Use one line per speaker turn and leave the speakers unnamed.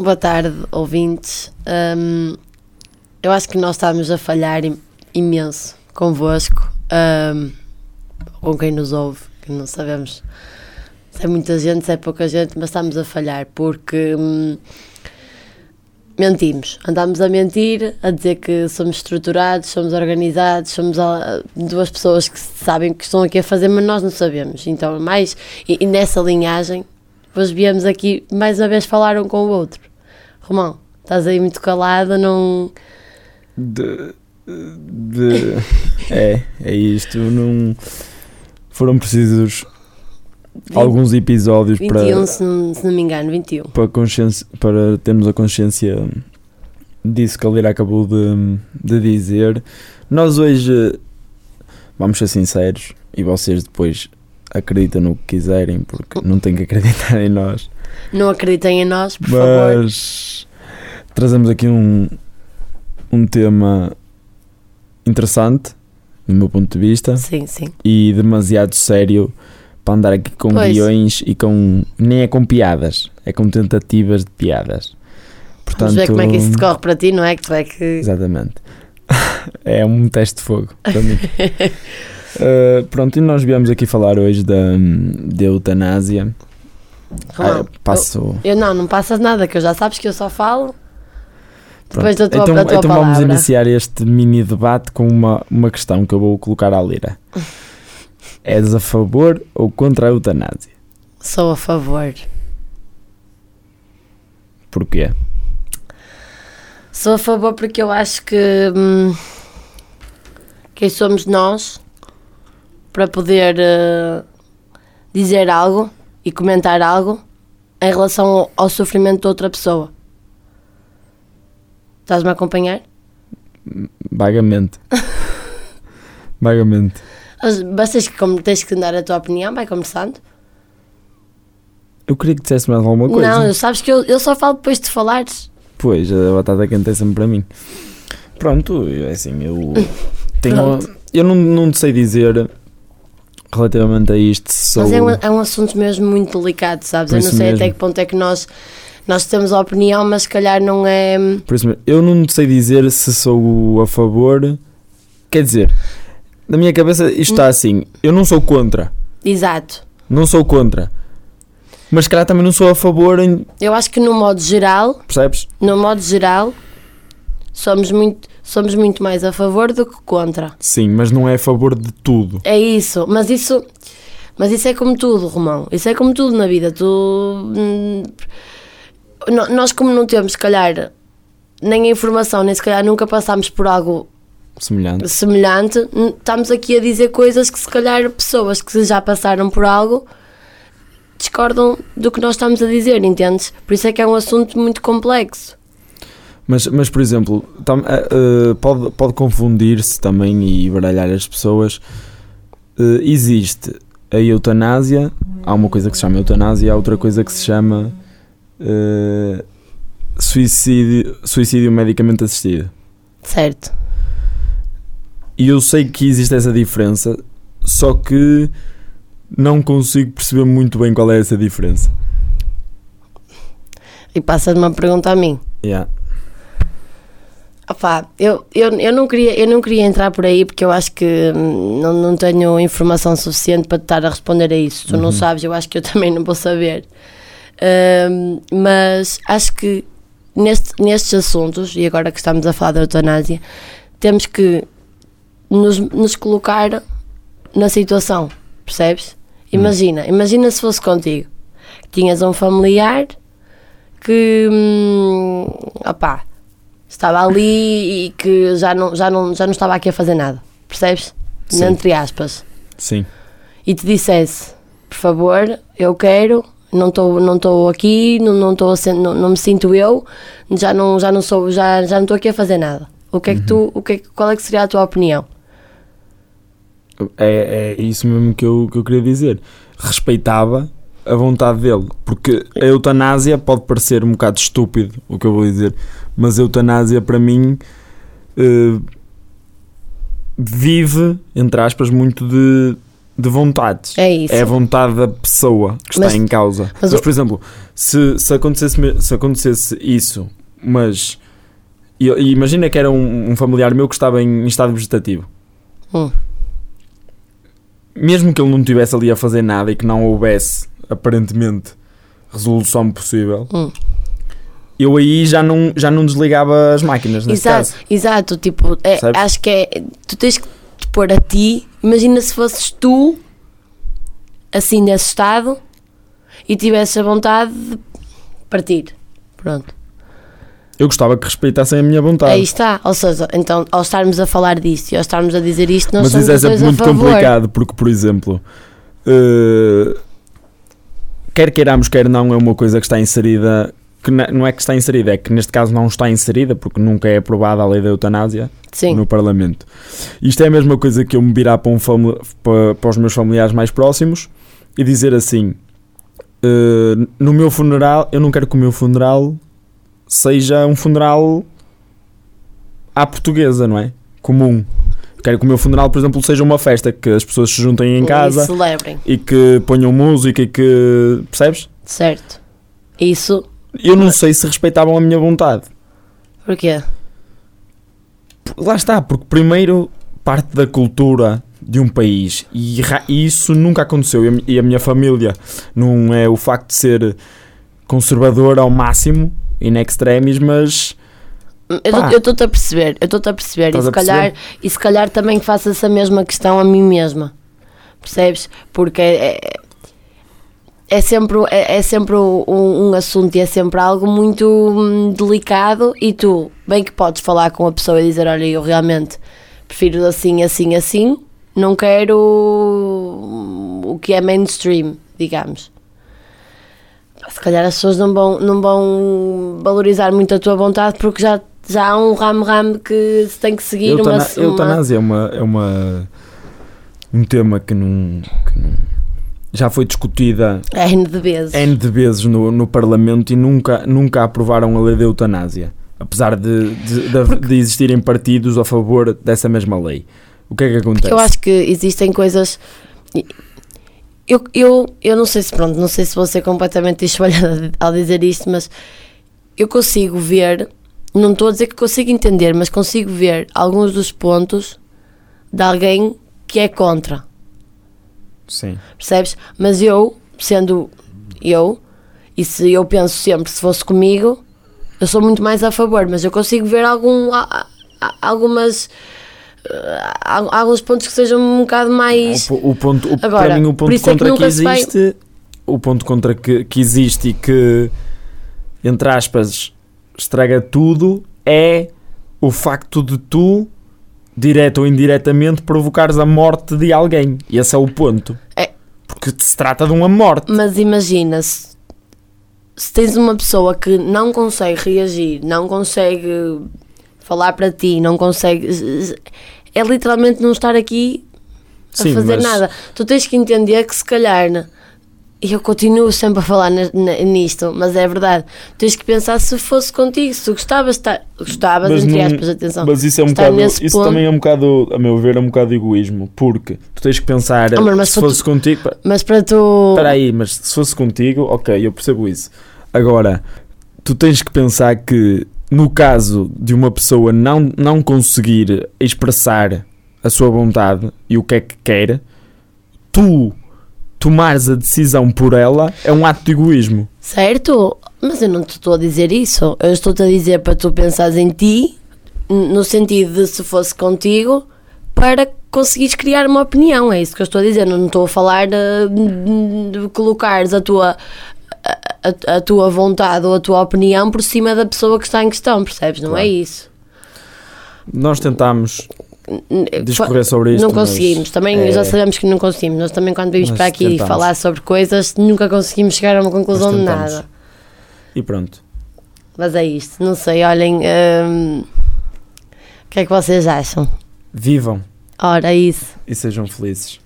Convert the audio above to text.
Boa tarde, ouvintes. Hum, eu acho que nós estamos a falhar im- imenso convosco, hum, com quem nos ouve, que não sabemos se é muita gente, se é pouca gente, mas estamos a falhar porque hum, mentimos. Andamos a mentir, a dizer que somos estruturados, somos organizados, somos duas pessoas que sabem que estão aqui a fazer, mas nós não sabemos. Então, mais e, e nessa linhagem, depois viemos aqui mais uma vez falar um com o outro. Romão, estás aí muito calada, não.
De, de- é, é isto. Não, foram precisos alguns episódios
21,
para,
se, não, se não me engano, 21.
para, consciência, para termos a consciência disso que a Lira acabou de, de dizer. Nós hoje, vamos ser sinceros, e vocês depois acreditam no que quiserem, porque não têm que acreditar em nós.
Não acreditem em nós, por favor.
Mas trazemos aqui um, um tema interessante, do meu ponto de vista,
Sim, sim.
e demasiado sério para andar aqui com
Pois.
guiões e com. nem é com piadas, é com tentativas de piadas. Portanto,
Vamos ver como é que isso decorre para ti, não é? Que tu é que.
Exatamente. é um teste de fogo para mim. Uh, pronto, e nós viemos aqui falar hoje da, da eutanásia.
Romão,
Ah, passo.
eu não, não passas nada, que eu já sabes que eu só falo depois da
Pronto.
tua,
então,
da tua
então
palavra.
vamos iniciar este mini debate com uma, uma questão que eu vou colocar à lira. És a favor ou contra a eutanásia?
Sou a favor.
Porquê?
Sou a favor porque eu acho que hum, quem somos nós para poder eh, dizer algo e comentar algo em relação ao, sofrimento de outra pessoa. Estás-me a acompanhar?
Vagamente. Vagamente.
Bastas que como tens que dar a tua opinião, vai conversando.
Eu queria que dissesse mais alguma coisa.
Não, sabes que eu, eu só falo depois de falares.
Pois, a batata quente é sempre para mim. Pronto, é assim, eu tenho.
Pronto.
Eu não, não sei dizer relativamente a isto sou.
Mas é um, é um assunto mesmo muito delicado, sabes? Eu não sei
mesmo.
até que ponto é que nós, nós temos a opinião, mas se calhar não é.
Por isso mesmo, eu não sei dizer se sou a favor. Quer dizer, na minha cabeça isto está assim. Eu não sou contra.
Exato.
Não sou contra. Mas se calhar também não sou a favor em.
Eu acho que no modo geral,
Percebes?
no modo geral, somos muito, somos muito mais a favor do que contra.
Sim, mas não é a favor de tudo.
É isso, mas isso, mas isso é como tudo, Romão. Isso é como tudo na vida. Tu, hum, nós como não temos, se calhar, nem a informação, nem se calhar nunca passámos por algo
Semelhante.
semelhante, n- estamos aqui a dizer coisas que se calhar pessoas que já passaram por algo discordam do que nós estamos a dizer, entendes? Por isso é que é um assunto muito complexo.
Mas, mas por exemplo, tam- eh, pode, pode confundir-se também e baralhar as pessoas. Eh, existe a eutanásia, há uma coisa que se chama eutanásia, há outra coisa que se chama eh, suicídio, suicídio medicamente assistido.
Certo.
E eu sei que existe essa diferença, só que não consigo perceber muito bem qual é essa diferença.
E passas-me a pergunta a mim.
Yeah.
Opá, eu, eu, eu, não queria, eu não queria entrar por aí porque eu acho que hum, não, não tenho informação suficiente para estar a responder a isso. Tu não
Uhum.
sabes, eu acho que eu também não vou saber. Hum, mas acho que neste, nestes assuntos, e agora que estamos a falar da eutanásia, temos que nos, nos colocar na situação, percebes? Imagina, imagina se fosse contigo. Tinhas um familiar que hum, opá, estava ali e que já não, já, não, já não estava aqui a fazer nada, percebes?
Sim.
Entre aspas.
Sim.
E te dissesse, por favor, eu quero, não estou não aqui, não, não, sen- não, não me sinto eu, já não, já não sou, já, já não estou aqui a fazer nada. O que é que tu, o que é qual é que seria a tua opinião?
É, é isso mesmo que eu, que eu queria dizer. Respeitava a vontade dele, porque a eutanásia pode parecer um bocado estúpido o que eu vou dizer, mas a eutanásia para mim eh, vive, entre aspas, muito de de vontades.
É isso.
É a vontade da pessoa que está
Mas-
em causa.
mas
Mas, por exemplo, se, se, acontecesse, se acontecesse isso, mas. E, e imagina que era um, um familiar meu que estava em, em estado vegetativo.
Hum.
Mesmo que ele não estivesse ali a fazer nada e que não houvesse, aparentemente, resolução possível,
Hum.
eu aí já não, já não desligava as máquinas, nesse
Exato,
caso.
exato. Tipo, é, acho que é. Tu tens que te pôr a ti. Imagina se fosses tu, assim nesse estado, e tivesses a vontade de partir. Pronto.
Eu gostava que respeitassem a minha vontade.
Aí está. Ou seja, então, ao estarmos a falar disto e ao estarmos a dizer isto, nós
Mas
somos
isso é sempre muito complicado, porque, por exemplo, eh, quer queiramos, quer não, é uma coisa que está inserida. Que não é que está inserida, é que neste caso não está inserida, porque nunca é aprovada a lei da eutanásia
Sim.
no Parlamento. Isto é a mesma coisa que eu me virar para, um para, para os meus familiares mais próximos e dizer assim: eh, no meu funeral, eu não quero que o meu funeral seja um funeral à portuguesa, não é? Comum. Quero que o meu funeral, por exemplo, seja uma festa, que as pessoas se juntem em
E
casa
celebrem.
e que ponham música e que. Percebes?
Certo. Isso.
Eu não sei se respeitavam a minha vontade.
Porquê?
Lá está, porque primeiro parte da cultura de um país e, e isso nunca aconteceu. E a, mi- e a minha família não é o facto de ser conservadora ao máximo, in extremis, mas
Eu estou-te a perceber, eu estou-te a perceber, e se, calhar, e se calhar também faço essa mesma questão a mim mesma, percebes? Porque é, é, é sempre, é, é sempre um, um assunto e é sempre algo muito hum, delicado. E tu, bem que podes falar com a pessoa e dizer, olha, eu realmente prefiro assim, assim, assim, não quero o que é mainstream, digamos. Se calhar as pessoas não vão, não vão valorizar muito a tua vontade porque já, já há um ramo-ramo que se tem que seguir uma,
eutana-
uma...
eutanásia é, uma, é uma um tema que não, que não- já foi discutida
N de vezes.
N de vezes no, no Parlamento e nunca, nunca aprovaram a lei da eutanásia. Apesar de, de, de- de existirem partidos a favor dessa mesma lei. O que é que acontece?
Porque eu acho que existem coisas. Eu, eu, eu não sei se pronto, não sei se vou ser completamente espalhada ao dizer isto, mas eu consigo ver, não estou a dizer que consigo entender, mas consigo ver alguns dos pontos de alguém que é contra.
Sim.
percebes? Mas eu, sendo eu, e se eu penso sempre, se fosse comigo, eu sou muito mais a favor, mas eu consigo ver algum, algumas. eh, al- alguns pontos que sejam um bocado mais.
O, o ponto, o-
Agora,
para mim, o ponto
isso é que
contra que,
se vai-
existe, o ponto contra que, que existe e que, entre aspas, estraga tudo é o facto de tu, direto ou indiretamente, provocares a morte de alguém. E esse é o ponto.
É.
Porque se trata de uma morte.
Mas imagina se, tens uma pessoa que não consegue reagir, não consegue falar para ti, não consegue. É literalmente não estar aqui a
Sim,
fazer
mas-
nada. Tu tens que entender que se calhar, eu continuo sempre a falar nisto, mas é verdade, tens que pensar se fosse contigo, se tu gostavas de estar, gostavas,
Mas
entre aspas, atenção.
Mas isso é um bocado. Isso
ponto-
também é um bocado, a meu ver, é um bocado egoísmo. Porque tu tens que pensar
Amor, mas
se
se tu-
fosse contigo.
Mas para tu.
Espera aí, mas se fosse contigo, ok, eu percebo isso. Agora, tu tens que pensar que no caso de uma pessoa não, não conseguir expressar a sua vontade e o que é que quer, tu tomares a decisão por ela é um ato de egoísmo.
Certo? Mas eu não te estou a dizer isso. Eu estou-te a dizer para tu pensares em ti, no sentido de se fosse contigo, para conseguires criar uma opinião. É isso que eu estou a dizer. Não estou a falar de, de colocares a tua. A, a- tua vontade ou a tua opinião por cima da pessoa que está em questão, percebes? Não é
Claro.
isso.
Nós tentámos discorrer sobre isto.
Não conseguimos, também
é-
já sabemos que não conseguimos. Nós também, quando vimos para aqui
tentamos.
falar sobre coisas, nunca conseguimos chegar a uma conclusão de nada.
E pronto.
Mas é isto, não sei, olhem. hum, o que é que vocês acham?
Vivam
Ora, isso.
e sejam felizes.